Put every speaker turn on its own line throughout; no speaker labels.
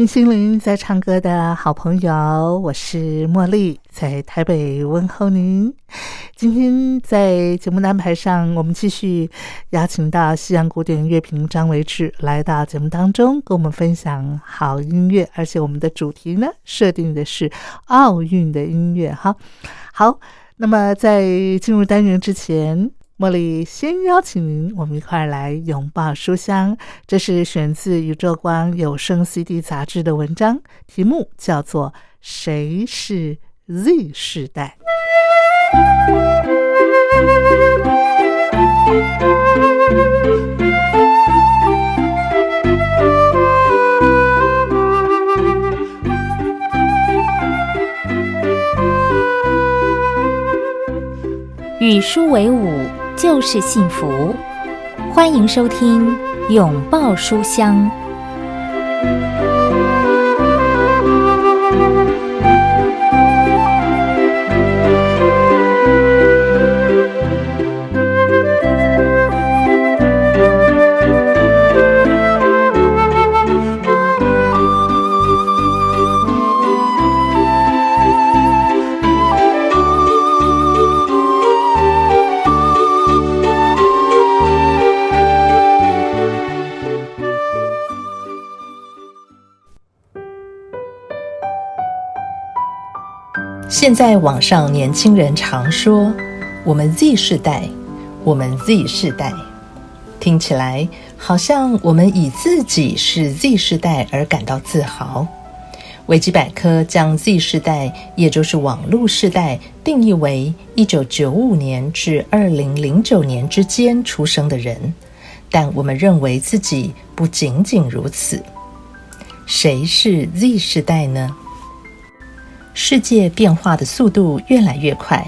听心灵在唱歌的好朋友，我是茉莉，在台北问候您。今天在节目的安排上，我们继续邀请到西洋古典乐评张维志来到节目当中，跟我们分享好音乐。而且我们的主题呢，设定的是奥运的音乐。哈，好。那么在进入单元之前。茉莉先邀请您，我们一块来拥抱书香。这是选自《宇宙光有声 CD 杂志》的文章，题目叫做《谁是 Z 世代》。
与书为伍。就是幸福，欢迎收听《拥抱书香》。
现在网上年轻人常说“我们 Z 世代”，我们 Z 世代，听起来好像我们以自己是 Z 世代而感到自豪。维基百科将 Z 世代，也就是网络世代，定义为1995年至2009年之间出生的人，但我们认为自己不仅仅如此。谁是 Z 世代呢？世界变化的速度越来越快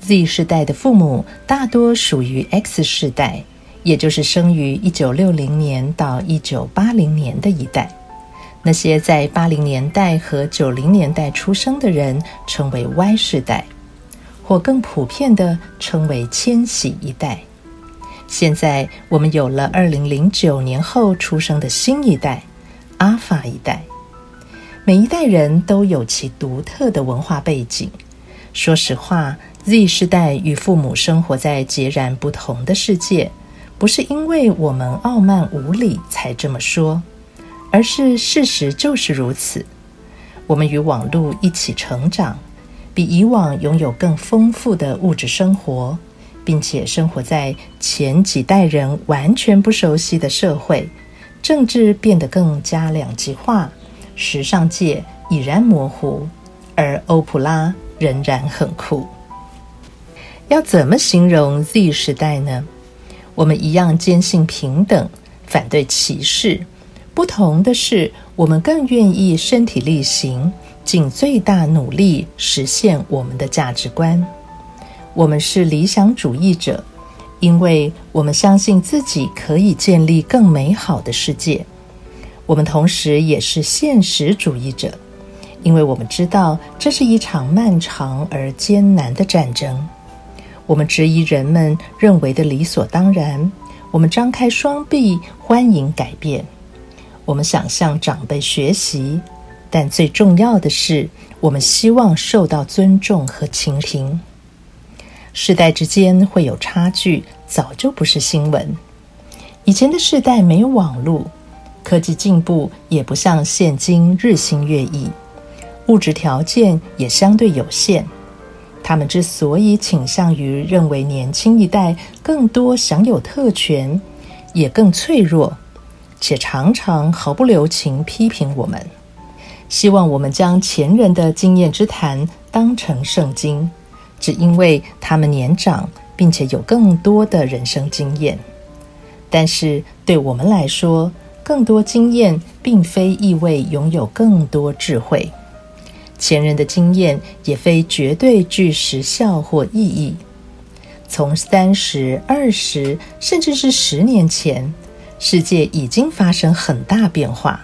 ，Z 世代的父母大多属于 X 世代，也就是生于一九六零年到一九八零年的一代。那些在八零年代和九零年代出生的人称为 Y 世代，或更普遍的称为千禧一代。现在我们有了二零零九年后出生的新一代，阿法一代。每一代人都有其独特的文化背景。说实话，Z 世代与父母生活在截然不同的世界，不是因为我们傲慢无礼才这么说，而是事实就是如此。我们与网络一起成长，比以往拥有更丰富的物质生活，并且生活在前几代人完全不熟悉的社会，政治变得更加两极化。时尚界已然模糊，而欧普拉仍然很酷。要怎么形容 Z 时代呢？我们一样坚信平等，反对歧视。不同的是，我们更愿意身体力行，尽最大努力实现我们的价值观。我们是理想主义者，因为我们相信自己可以建立更美好的世界。我们同时也是现实主义者，因为我们知道这是一场漫长而艰难的战争。我们质疑人们认为的理所当然，我们张开双臂欢迎改变。我们想向长辈学习，但最重要的是，我们希望受到尊重和倾听。世代之间会有差距，早就不是新闻。以前的世代没有网络，科技进步也不像现今日新月异，物质条件也相对有限。他们之所以倾向于认为年轻一代更多享有特权，也更脆弱，且常常毫不留情批评我们，希望我们将前人的经验之谈当成圣经，只因为他们年长，并且有更多的人生经验。但是对我们来说，更多经验并非意味拥有更多智慧。前人的经验也非绝对具时效或意义。从三十二十，甚至是十年前，世界已经发生很大变化，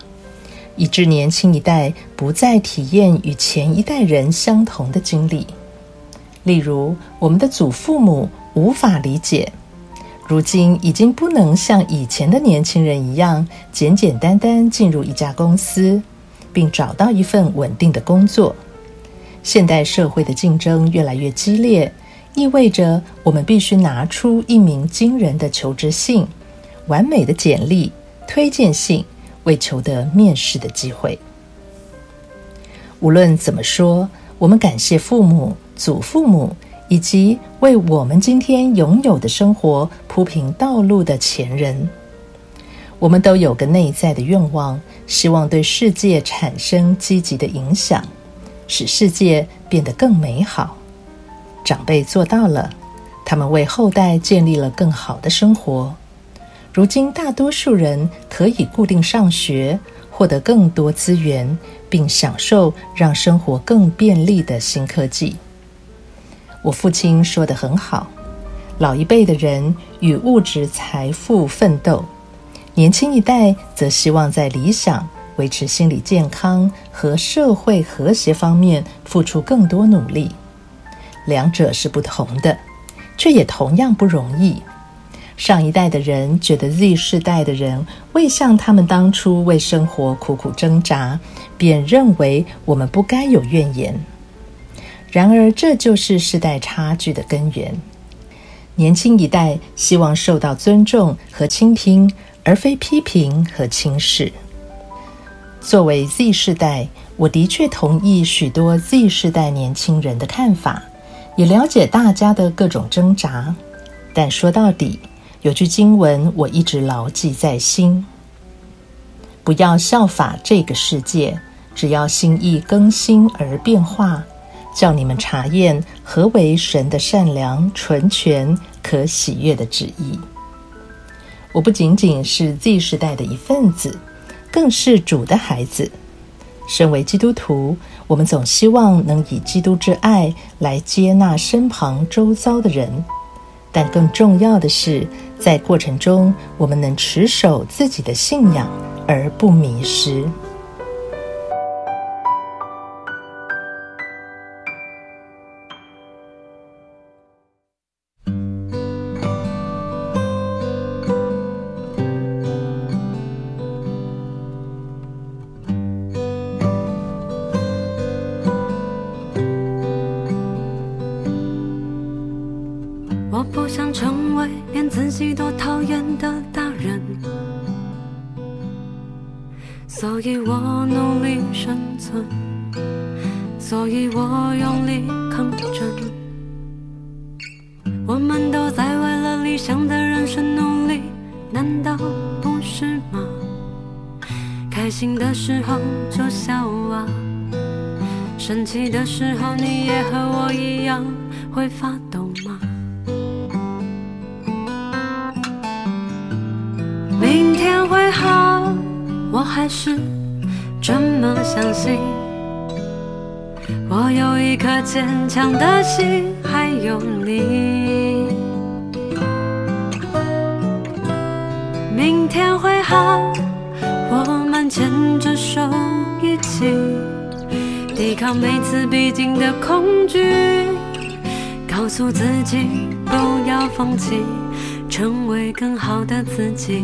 以致年轻一代不再体验与前一代人相同的经历。例如，我们的祖父母无法理解，如今已经不能像以前的年轻人一样，简简单单进入一家公司。并找到一份稳定的工作。现代社会的竞争越来越激烈，意味着我们必须拿出一名惊人的求职信、完美的简历、推荐信，为求得面试的机会。无论怎么说，我们感谢父母、祖父母以及为我们今天拥有的生活铺平道路的前人。我们都有个内在的愿望，希望对世界产生积极的影响，使世界变得更美好。长辈做到了，他们为后代建立了更好的生活。如今，大多数人可以固定上学，获得更多资源，并享受让生活更便利的新科技。我父亲说的很好：老一辈的人与物质财富奋斗。年轻一代则希望在理想、维持心理健康和社会和谐方面付出更多努力。两者是不同的，却也同样不容易。上一代的人觉得 Z 世代的人未像他们当初为生活苦苦挣扎，便认为我们不该有怨言。然而，这就是世代差距的根源。年轻一代希望受到尊重和倾听。而非批评和轻视。作为 Z 世代，我的确同意许多 Z 世代年轻人的看法，也了解大家的各种挣扎。但说到底，有句经文我一直牢记在心：不要效法这个世界，只要心意更新而变化，叫你们查验何为神的善良、纯全、可喜悦的旨意。我不仅仅是 Z 时代的一份子，更是主的孩子。身为基督徒，我们总希望能以基督之爱来接纳身旁周遭的人，但更重要的是，在过程中我们能持守自己的信仰而不迷失。
还好，我还是这么相信。我有一颗坚强的心，还有你。明天会好，我们牵着手一起抵抗每次逼近的恐惧，告诉自己不要放弃，成为更好的自己。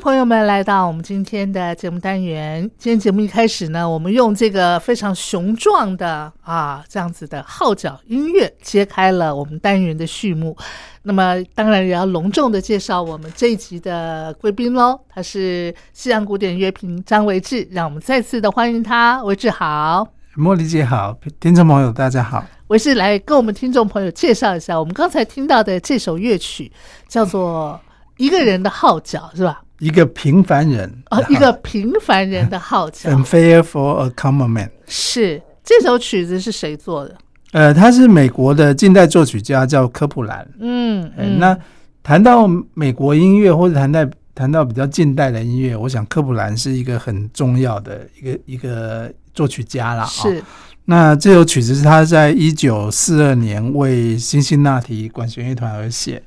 朋友们来到我们今天的节目单元。今天节目一开始呢，我们用这个非常雄壮的啊这样子的号角音乐揭开了我们单元的序幕。那么当然也要隆重的介绍我们这一集的贵宾喽，他是西洋古典乐评张维志，让我们再次的欢迎他。维志好，
茉莉姐好，听众朋友大家好。
维志来跟我们听众朋友介绍一下，我们刚才听到的这首乐曲叫做《一个人的号角》，是吧？
一个平凡人
哦，一个平凡人的号角。
Unfair for a common man。
是这首曲子是谁做的？
呃，他是美国的近代作曲家，叫科普兰。
嗯，
那谈到美国音乐，或者谈到谈到比较近代的音乐，我想科普兰是一个很重要的一个一个作曲家啦。哦
是
那这首曲子是他在一九四二年为辛辛那提管弦乐团而写。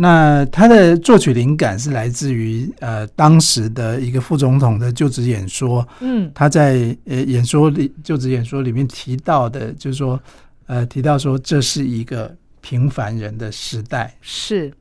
那他的作曲灵感是来自于呃当时的一个副总统的就职演说，
嗯。
他在呃演说里就职演说里面提到的，就是说呃提到说这是一个平凡人的时代，
是。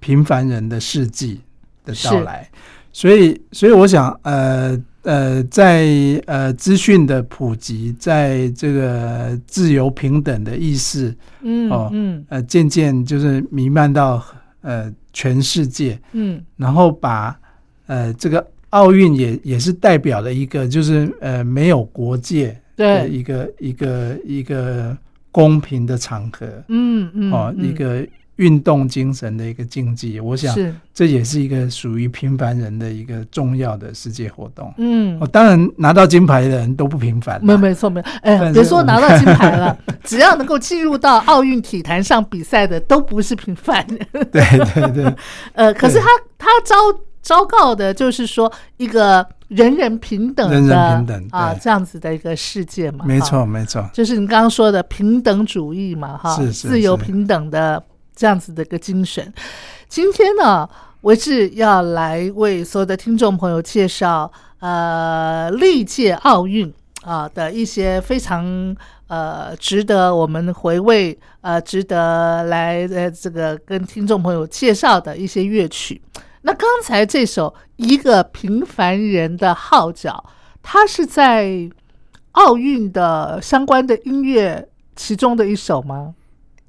平凡人的世纪的到来，所以所以我想呃呃在呃资讯的普及，在这个自由平等的意识
嗯
哦
嗯。
呃渐渐就是弥漫到呃全世界，
嗯。
然后把呃这个奥运也也是代表了一个就是呃没有国界的一个一个一个公平的场合。
嗯嗯
哦，
嗯。
一个运动精神的一个竞技，我想
是。
这也是一个属于平凡人的一个重要的世界活动。
嗯。
哦，当然拿到金牌的人都不平凡啦，
没没错没错，哎，别说拿到金牌了，只要能够进入到奥运体坛上比赛的，都不是平凡人。
对对对，
呃，可是他他昭昭告的就是说一个人人平等的
人人平等
啊这样子的一个世界嘛，
没错没错，
就是你刚刚说的平等主义嘛，哈，
是是是。
自由平等的这样子的一个精神。今天呢，维志要来为所有的听众朋友介绍呃历届奥运啊的一些非常呃值得我们回味呃值得来呃这个跟听众朋友介绍的一些乐曲。那刚才这首《一个平凡人的号角》，它是在奥运的相关的音乐其中的一首吗？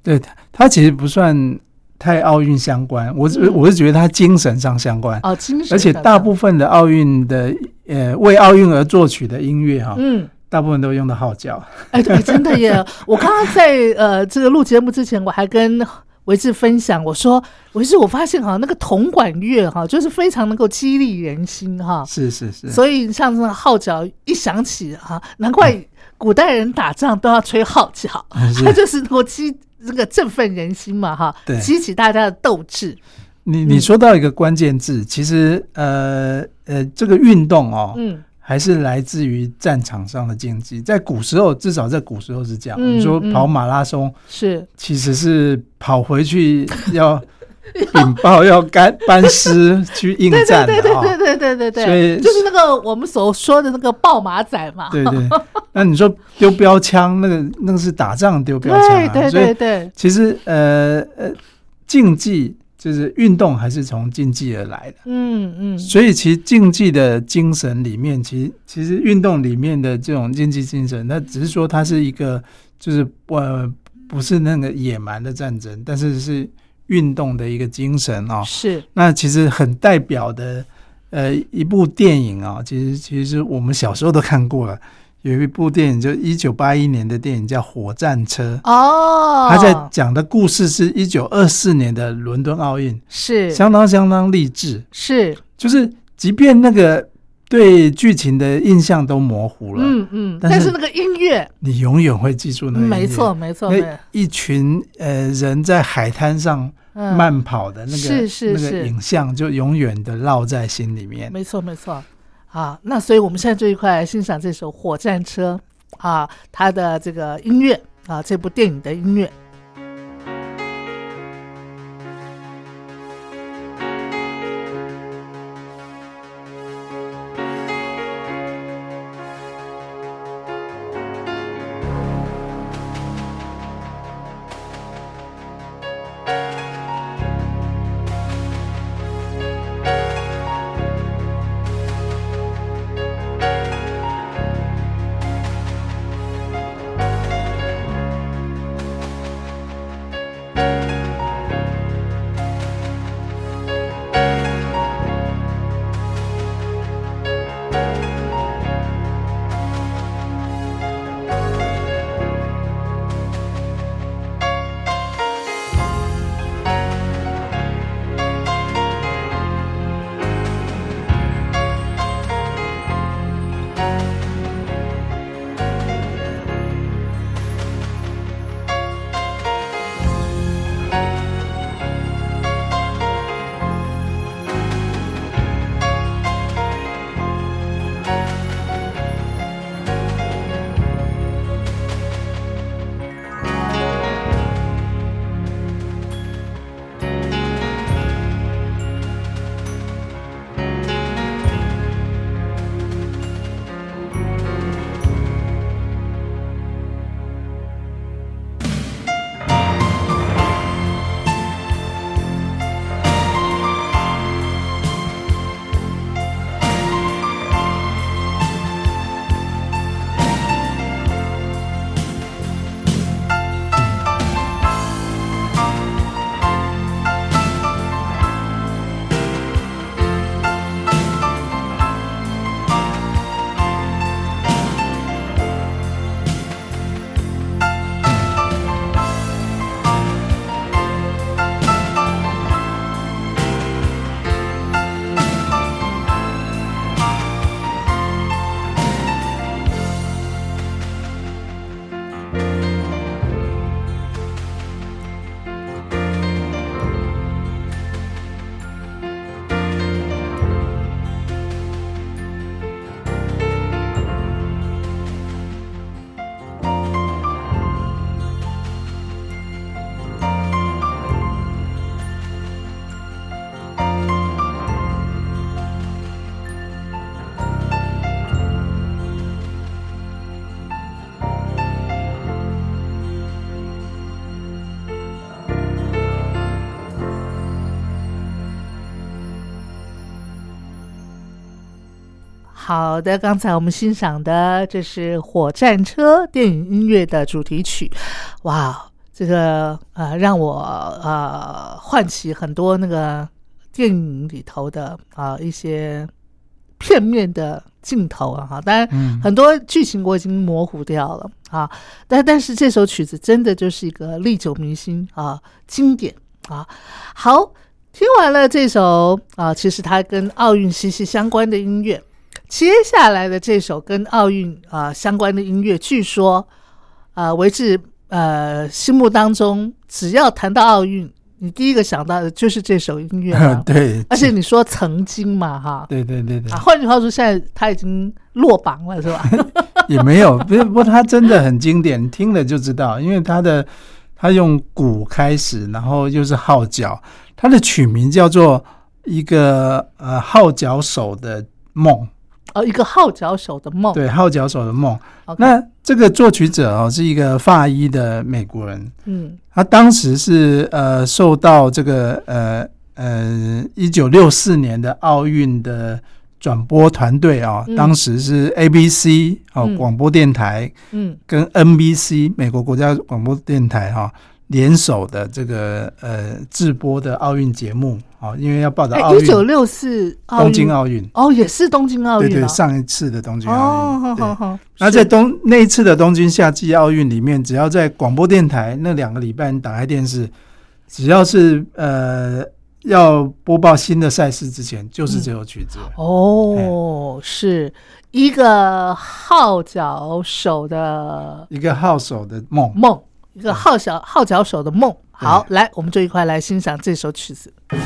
对它它其实不算太奥运相关，我是、
嗯
我是觉得他精神上相关，
哦，精神
而且大部分的奥运的呃为奥运而作曲的音乐哈，
嗯，
大部分都用的号角。
哎，对，真的耶！我刚刚在呃这个录节目之前，我还跟维志分享，我说维志，我发现哈那个铜管乐哈，就是非常能够激励人心哈。
是是是，
所以像这个号角一响起哈，难怪古代人打仗都要吹号角，
是
它就是能够激这个振奋人心嘛哈，激起大家的斗志。
你你说到一个关键字，其实呃呃，这个运动哦，
嗯
还是来自于战场上的竞技。在古时候，至少在古时候是这样。
嗯
你说
嗯
跑马拉松，
是
其实是跑回去要禀报、要干班师去应战的
对对
啊、
对对对对对
所以
就是那个我们所说的那个爆马仔嘛。
对对。那你说丢标枪，那个那个是打仗丢标枪啊。
对对对对，
其实呃呃，竞技就是运动，还是从竞技而来的。
嗯嗯，
所以其实竞技的精神里面，其实其实运动里面的这种竞技精神，那只是说它是一个就是呃不是那个野蛮的战争，但是是运动的一个精神哦。
是
那其实很代表的呃一部电影啊、其实其实我们小时候都看过了。有一部电影，就一九八一年的电影叫《火战车》，
哦，
他在讲的故事是一九二四年的伦敦奥运，
是
相当相当励志。
是
就是即便那个对剧情的印象都模糊了，
嗯嗯，
但是
那个音乐，
你永远会记住那个音乐
没错没错，
一群呃人在海滩上
嗯
慢跑的那个、
是是
那个
是
影像，就永远的烙在心里面。
没错没错。啊，那所以我们现在这一块来欣赏这首《火战车》啊，它的这个音乐啊，这部电影的音乐。好的，刚才我们欣赏的这是《火战车》电影音乐的主题曲，哇，这个呃让我呃唤起很多那个电影里头的啊、一些片面的镜头啊哈，当然
嗯。
很多剧情我已经模糊掉了啊，但但是这首曲子真的就是一个历久弥新啊，经典啊。好，听完了这首啊，其实它跟奥运息息相关的音乐，接下来的这首跟奥运啊相关的音乐，据说呃为至呃心目当中，只要谈到奥运，你第一个想到的就是这首音乐啊
对，
而且你说曾经嘛哈。
对对对对
啊，，换句话说，现在他已经落榜了，是吧？
也没有，不是，不过它真的很经典，听了就知道，因为他的他用鼓开始，然后又是号角，他的曲名叫做一个呃号角手的梦，
哦，一个号角手的梦。
对，号角手的梦。那这个作曲者哦是一个法医的美国人，
嗯。
他当时是呃受到这个呃呃一九六四年的奥运的转播团队啊、
嗯。
当时是 ABC 哦、
嗯。
广播电台
嗯。
跟 NBC 美国国家广播电台哈、联手的这个呃直播的奥运节目啊、因为要报道
哎，
奥运
一九六四奥
东京奥运，
哦，也是东京奥运啊。
对对，上一次的东京
哦，
奥运，对
好好好，
那在东那一次的东京夏季奥运里面，只要在广播电台那两个礼拜，你打开电视，只要是呃要播报新的赛事之前，就是这首曲子。
哦，是一个号角手的
一个号手的梦。
梦，一个号角号角手的梦。好，来，我们就一块来欣赏这首曲子。《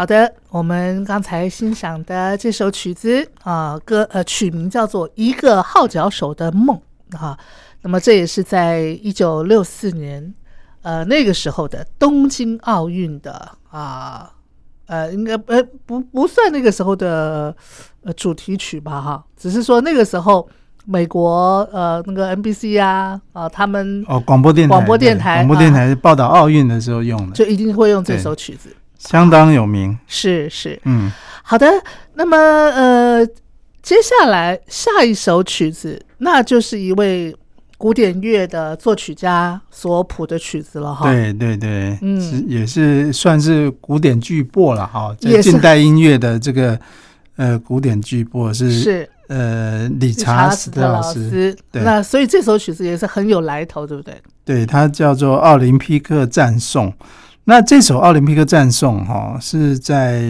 好的，我们刚才欣赏的这首曲子啊，歌呃曲名叫做《一个号角手的梦》啊，那么这也是在一九六四年呃那个时候的东京奥运的啊呃应该呃不不算那个时候的呃主题曲吧哈，只是说那个时候美国呃那个 NBC 啊啊他们
哦，广播电台，
广播电台
广播电台报道奥运的时候用的，
就一定会用这首曲子，
相当有名。
是是。
嗯，
好的，那么呃，接下来下一首曲子，那就是一位古典乐的作曲家所谱的曲子了哈。，
对对对，
嗯
是也是算是古典巨擘了哈，在近代音乐的这个呃古典巨擘是
是
呃理
理
查斯
斯特老
师。对
那所以这首曲子也是很有来头，对不对？
对，它叫做《奥林匹克赞颂》。那这首《奥林匹克赞颂》哈是在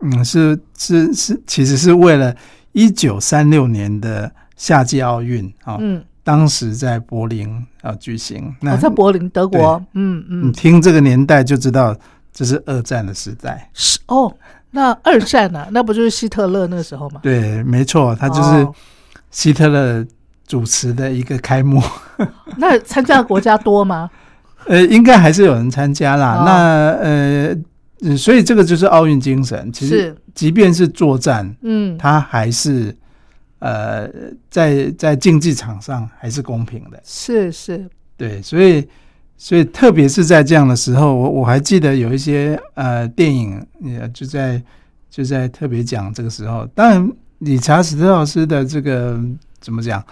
嗯是是是，其实是为了一九三六年的夏季奥运啊，
嗯，
当时在柏林啊举行。那
我在柏林，德国。嗯
你
嗯，
听这个年代就知道，这是二战的时代。
是哦。那二战呢、那不就是希特勒那时候吗？
对，没错，他就是
哦
希特勒主持的一个开幕。
那参加的国家多吗？
呃，应该还是有人参加啦。
哦
那呃，嗯所以这个就是奥运精神。其实，即便是作战，
嗯，
它还是呃，在在竞技场上还是公平的。
是是，
对，所以所以特别是在这样的时候，我我还记得有一些呃电影，也就在就在特别讲这个时候。当然，理查史特老师的这个怎么讲？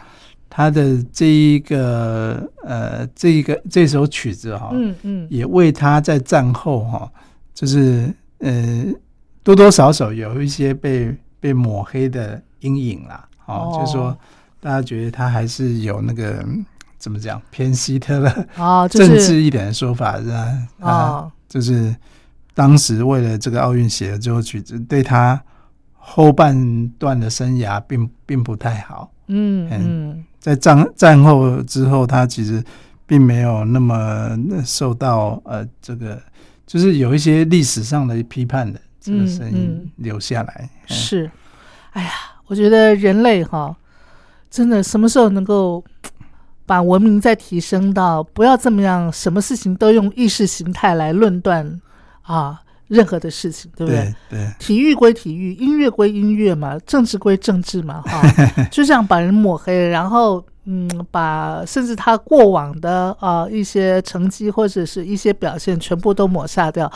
他的这一个呃，这一个这首曲子哈、
嗯嗯，
也为他在战后哈、就是呃多多少少有一些被被抹黑的阴影啦。哦，
哦
就是说大家觉得他还是有那个嗯怎么讲偏希特勒
哦，就
政治一点的说法，是吧？啊，
哦，
就是当时为了这个奥运写的这首曲子，对他后半段的生涯并并不太好。
嗯
嗯
嗯，
在战战后之后，他其实并没有那么受到呃这个，就是有一些历史上的批判的这个声音留下来。嗯
是，哎呀，我觉得人类哈，真的什么时候能够把文明再提升到不要这么样，什么事情都用意识形态来论断啊，任何的事情，对不对？
对对
体育归体育，音乐归音乐嘛，政治归政治嘛，哈，就这样把人抹黑，然后嗯，把甚至他过往的啊、呃一些成绩或者是一些表现全部都抹杀掉，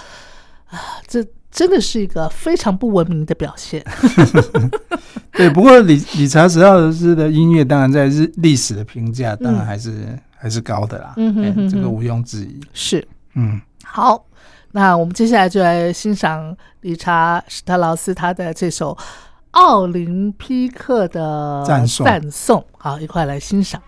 啊，这真的是一个非常不文明的表现。
对。不过理理查史特老师的音乐，当然在日历史的评价，当然还是、还是高的啦。
嗯哼
哎
哼哼
这个毋庸置疑。
是
嗯，
好，那我们接下来就来欣赏理查史特劳斯他的这首奥林匹克的
赞颂。
赞颂，好，一块来欣赏。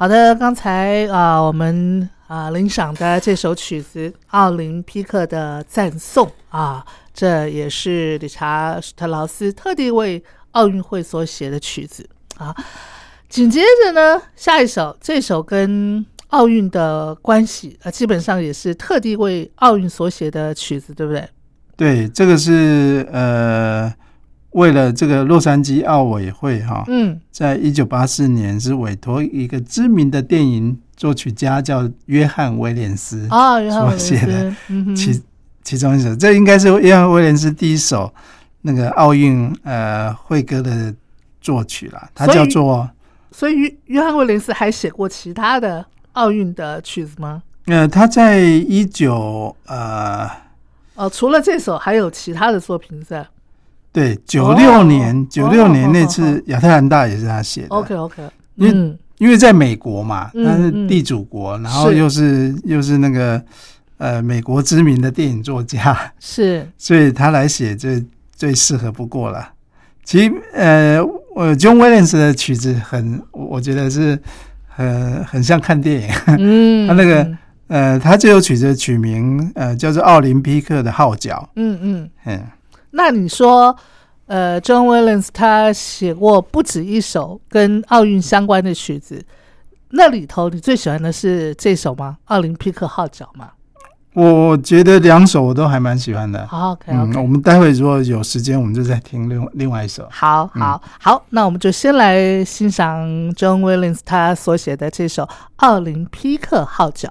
好的，刚才啊、我们啊、领赏的这首曲子《奥林匹克的赞颂》啊，这也是理查·特劳斯特地为奥运会所写的曲子啊。紧接着呢，下一首这首跟奥运的关系啊，基本上也是特地为奥运所写的曲子，对不对？
对，这个是呃，为了这个洛杉矶奥委会哈，
嗯。
在一九八四年是委托一个知名的电影作曲家叫约翰威廉斯
啊，约翰威廉
所写的
斯，嗯哼，
其其中一首，这应该是约翰威廉斯第一首那个奥运呃会歌的作曲啦，
他
叫做
所以约约翰威廉斯还写过其他的奥运的曲子吗？
呃，他在一九呃
哦，除了这首，还有其他的作品是吧
对九六年九六、
哦
年那
哦
次亚特兰大也是他写的。
？OK OK，
因因为在美国嘛，他是地主国，然后又是又是那个呃美国知名的电影作家，
是
所以他来写最最适合不过了。其实呃，我 John Williams 的曲子很，我我觉得是很很像看电影。
嗯，
他那个呃，他这首曲子的曲名呃叫做《奥林匹克的号角
嗯嗯，》。
嗯，
那你说，呃，John Williams 他写过不止一首跟奥运相关的曲子，那里头你最喜欢的是这首吗？奥林匹克号角吗？
我觉得两首我都还蛮喜欢的。
好，OK
嗯我们待会如果有时间，我们就再听另另外一首。
好好好，那我们就先来欣赏 John Williams 他所写的这首《奥林匹克号角》。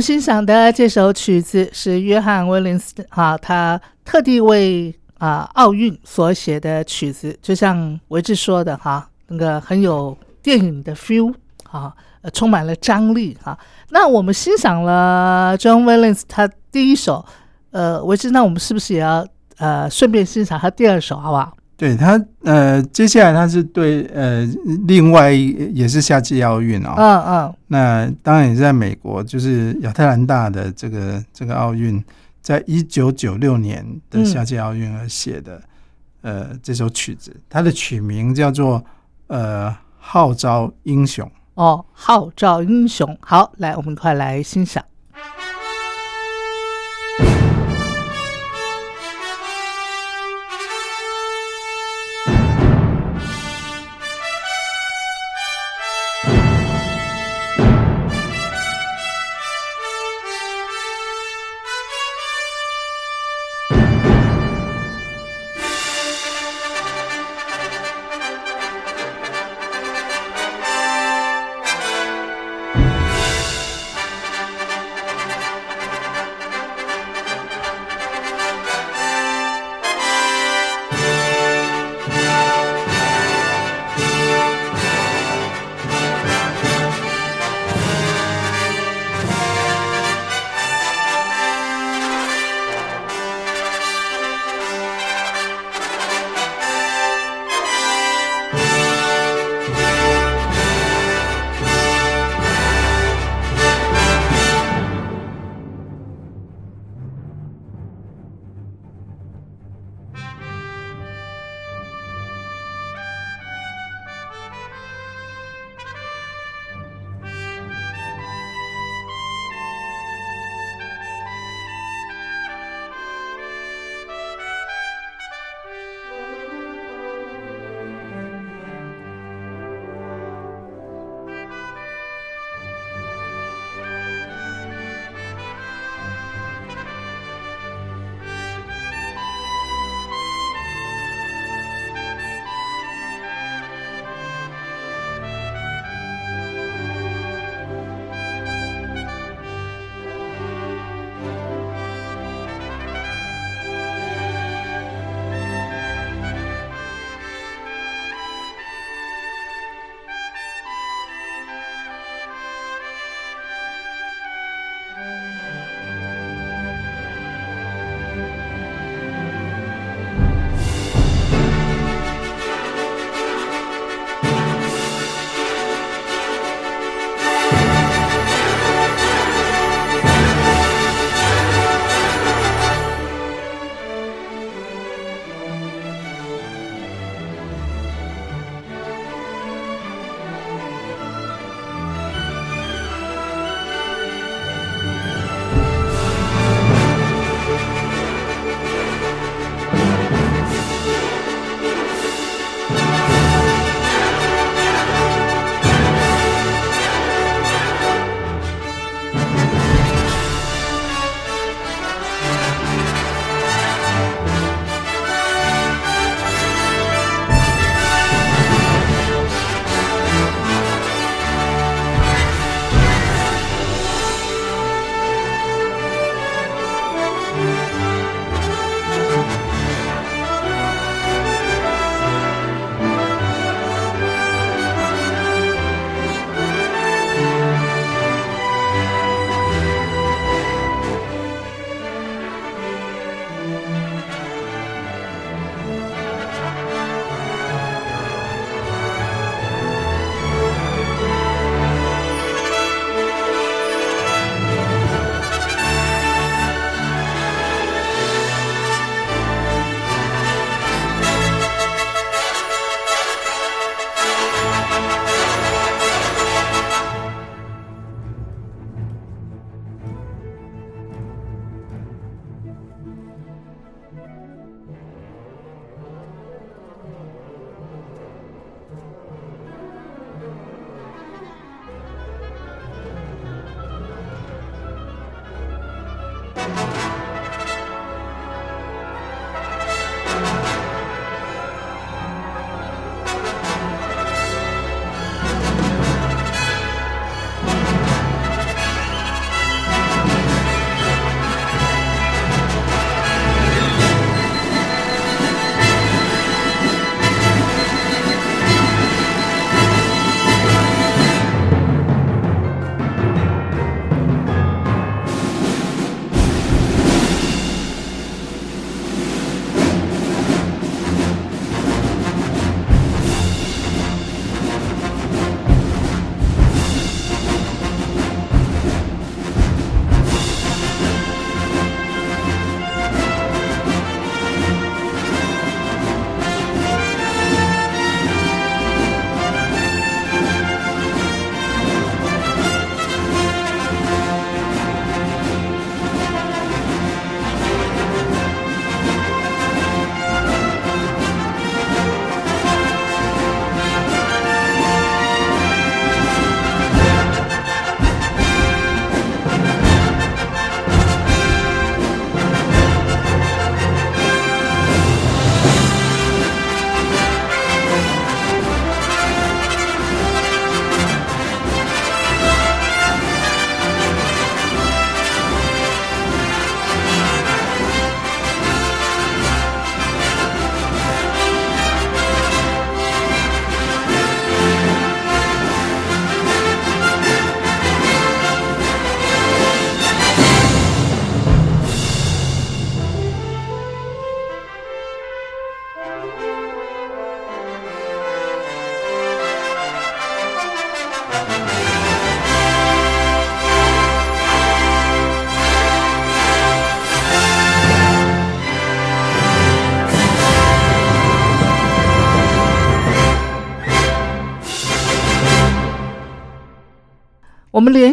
欣赏的这首曲子是约翰威廉斯啊，他特地为啊奥运所写的曲子，就像维志说的哈，那个很有电影的 feel 啊，充满了张力哈。那我们欣赏了 John Williams 他第一首，呃，维志，那我们是不是也要呃顺便欣赏他第二首，好不好？
对他，呃，接下来他是对，呃，另外也是夏季奥运哦，
嗯嗯，
那当然也是在美国，就是亚特兰大的这个这个奥运，在一九九六年的夏季奥运而写的，呃，这首曲子，它的曲名叫做呃号召英雄。
哦，号召英雄，好，来，我们快来欣赏。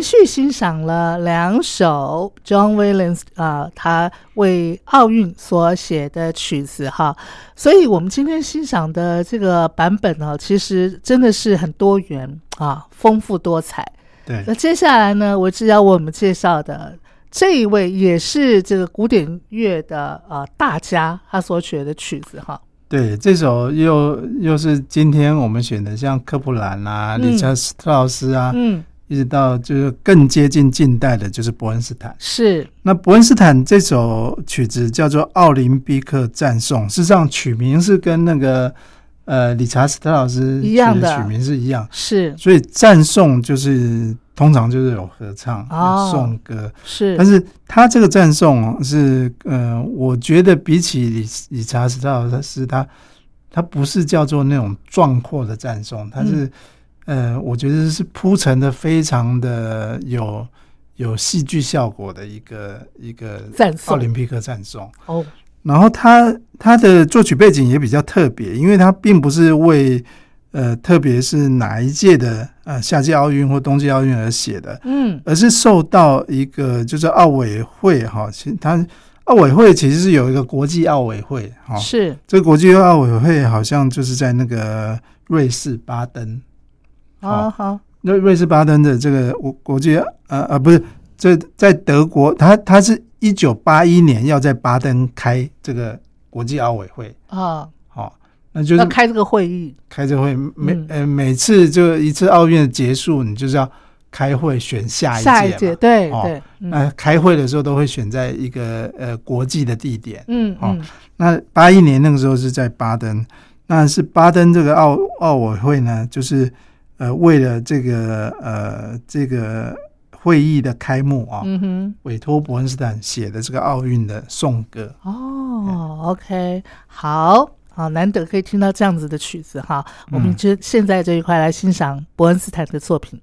续欣赏了两首 John Williams 啊、他为奥运所写的曲子哈，所以我们今天欣赏的这个版本呢，其实真的是很多元啊，丰富多彩。
对
那接下来呢，我只要为我们介绍的这一位，也是这个古典乐的呃大家，他所写的曲子哈。
对，这首又又是今天我们选的，像科普兰啊、
嗯
理查斯特劳斯啊，
嗯，
一直到就是更接近近代的，就是伯恩斯坦。
是。
那伯恩斯坦这首曲子叫做《奥林匹克赞颂》，事实上曲名是跟那个呃理查斯特老师
一样的
曲名是一样，
是。
所以赞颂就是通常就是有合唱、
哦。
有颂歌，
是，
但是他这个赞颂是呃，我觉得比起理理查斯特老师，他他不是叫做那种壮阔的赞颂，他是、呃，我觉得是铺陈的非常的有有戏剧效果的一个一个
赞颂
奥林匹克赞颂。
哦，
然后他他的作曲背景也比较特别，因为他并不是为呃，特别是哪一届的呃夏季奥运或冬季奥运而写的，
嗯
而是受到一个就是奥委会哈，其实他奥委会其实是有一个国际奥委会哈，
是
这个国际奥委会好像就是在那个瑞士巴登，
啊好。
那瑞士巴登的这个国国际呃呃不是这在德国，他他是一九八一年要在巴登开这个国际奥委会，
啊，
好、那就是
开这个会议。
开这个会每、
嗯。
呃每次就一次奥运的结束，你就是要开会选下一届嘛，
下一届，对
哦
对，嗯。
那开会的时候都会选在一个呃国际的地点。哦
嗯嗯。
那八一年那个时候是在巴登，那是巴登这个奥奥委会呢，就是呃为了这个呃这个会议的开幕啊，
嗯哼。
委托伯恩斯坦写的这个奥运的颂歌。
哦，OK，好，好，难得可以听到这样子的曲子哈。我们
嗯
就现在这一块来欣赏伯恩斯坦的作品。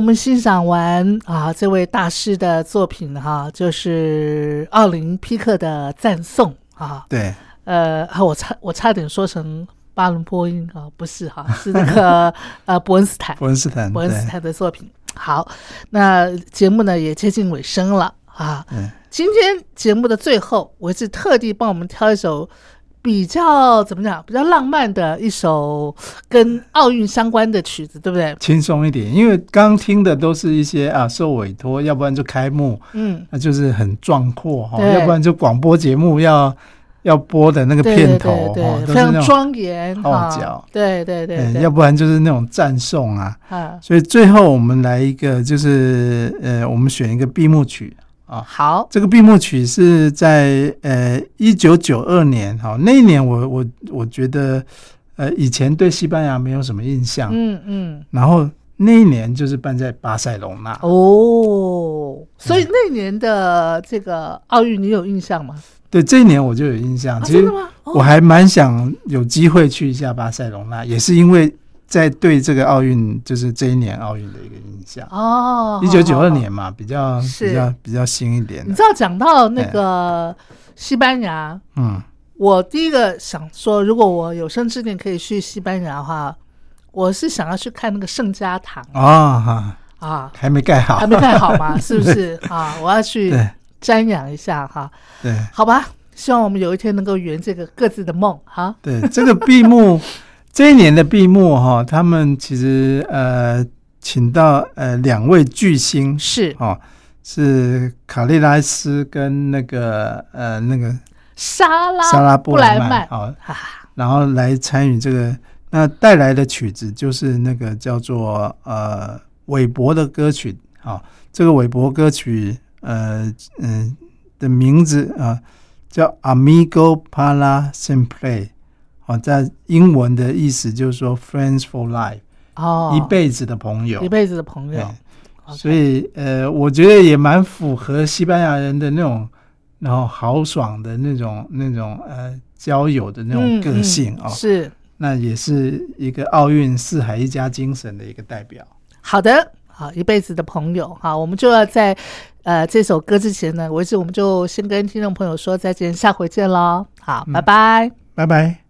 我们欣赏完啊这位大师的作品哈，就是奥林匹克的赞颂啊。
对，
呃，啊我差我差点说成巴伦波音啊，不是哈，是那个 呃伯恩斯坦。
伯恩斯坦，
伯恩斯坦的作品。好，那节目呢也接近尾声了啊。
嗯
今天节目的最后，我是特地帮我们挑一首比较怎么讲，比较浪漫的一首跟奥运相关的曲子，对不对？
轻松一点，因为刚听的都是一些啊受委托，要不然就开幕，
嗯，
那就是很壮阔哈，要不然就广播节目要要播的那个片头
对
哈，
对对，非常庄严
号
哈。
角
对对对
嗯
对，
要不然就是那种赞颂啊。
啊，
所以最后我们来一个，就是呃，我们选一个闭幕曲啊。
好，
这个闭幕曲是在呃一九九二年，哈，那一年我我我觉得呃以前对西班牙没有什么印象，
嗯嗯，
然后那一年就是办在巴塞隆纳，
哦，所以那年的这个奥运你有印象吗？
对这一年我就有印象。
啊，
其实我还蛮想有机会去一下巴塞隆纳，也是因为在对这个奥运，就是这一年奥运的一个印象。
哦，
一九九二年嘛，比较比较比较新一点
你知，道讲到那个西班牙，
嗯，
我第一个想说，如果我有生之年可以去西班牙的话，我是想要去看那个圣家堂。
啊哈，
啊，
还没盖好，
还没盖好嘛，是不是？啊？我要去瞻仰一下哈，
对。
好吧？希望我们有一天能够圆这个各自的梦哈。
对，这个闭幕这一年的闭幕哈，他们其实呃请到呃两位巨星。
是。
哦，是卡利拉斯跟那个呃那个
莎拉
莎拉
布
布莱曼。
莱曼。
哦，
啊，
然后来参与这个，那带来的曲子就是那个叫做呃韦伯的歌曲。啊、哦，这个韦伯歌曲呃嗯、的名字啊、叫 Amigo para Sempre，哦，在英文的意思就是说 Friends for Life，、
哦，
一辈子的朋友
一。辈子的朋友
所以呃，我觉得也蛮符合西班牙人的那种，然后豪爽的那种那种呃交友的那种个性啊。
嗯是
那也是一个奥运四海一家精神的一个代表。
好的，好一辈子的朋友，好，我们就要在呃这首歌之前呢，为止我们就先跟听众朋友说再见，下回见喽，好，
嗯
拜拜。
拜拜。